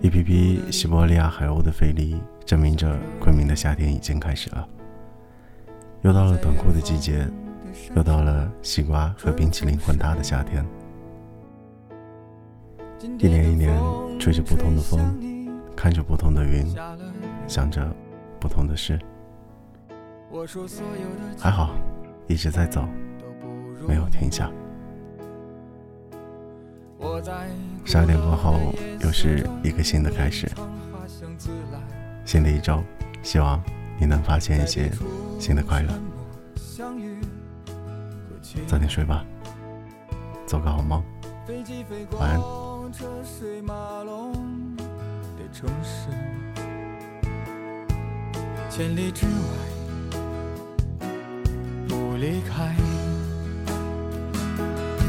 一批批西伯利亚海鸥的飞离，证明着昆明的夏天已经开始了。又到了短裤的季节，又到了西瓜和冰淇淋混搭的夏天。一年一年，吹着不同的风，看着不同的云，想着不同的事。还好，一直在走，没有停下。十二点过后，又是一个新的开始。新的一周，希望你能发现一些新的快乐。早点睡吧，做个好梦，晚安。千里之外，不离开。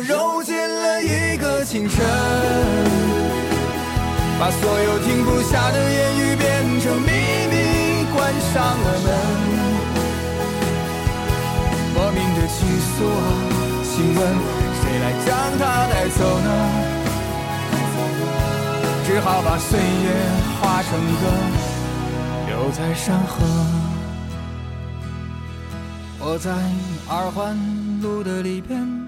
揉进了一个清晨，把所有停不下的言语变成秘密，关上了门。莫名的情愫啊，请问谁来将它带走呢？只好把岁月化成歌，留在山河。我在二环路的里边，